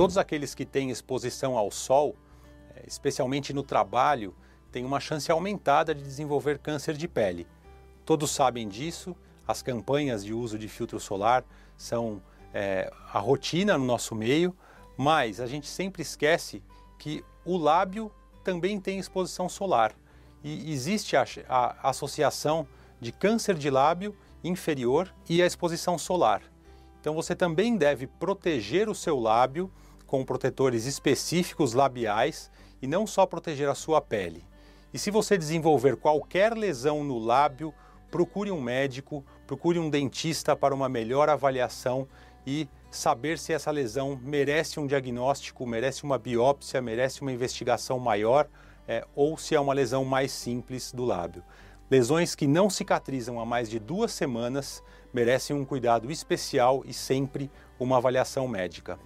Todos aqueles que têm exposição ao sol, eh, especialmente no trabalho, têm uma chance aumentada de desenvolver câncer de pele. Todos sabem disso, as campanhas de uso de filtro solar são é, a rotina no nosso meio, mas a gente sempre esquece que o lábio também tem exposição solar e existe a, a associação de câncer de lábio inferior e a exposição solar. Então você também deve proteger o seu lábio com protetores específicos labiais e não só proteger a sua pele. E se você desenvolver qualquer lesão no lábio, procure um médico, procure um dentista para uma melhor avaliação e saber se essa lesão merece um diagnóstico, merece uma biópsia, merece uma investigação maior é, ou se é uma lesão mais simples do lábio. Lesões que não cicatrizam há mais de duas semanas merecem um cuidado especial e sempre uma avaliação médica.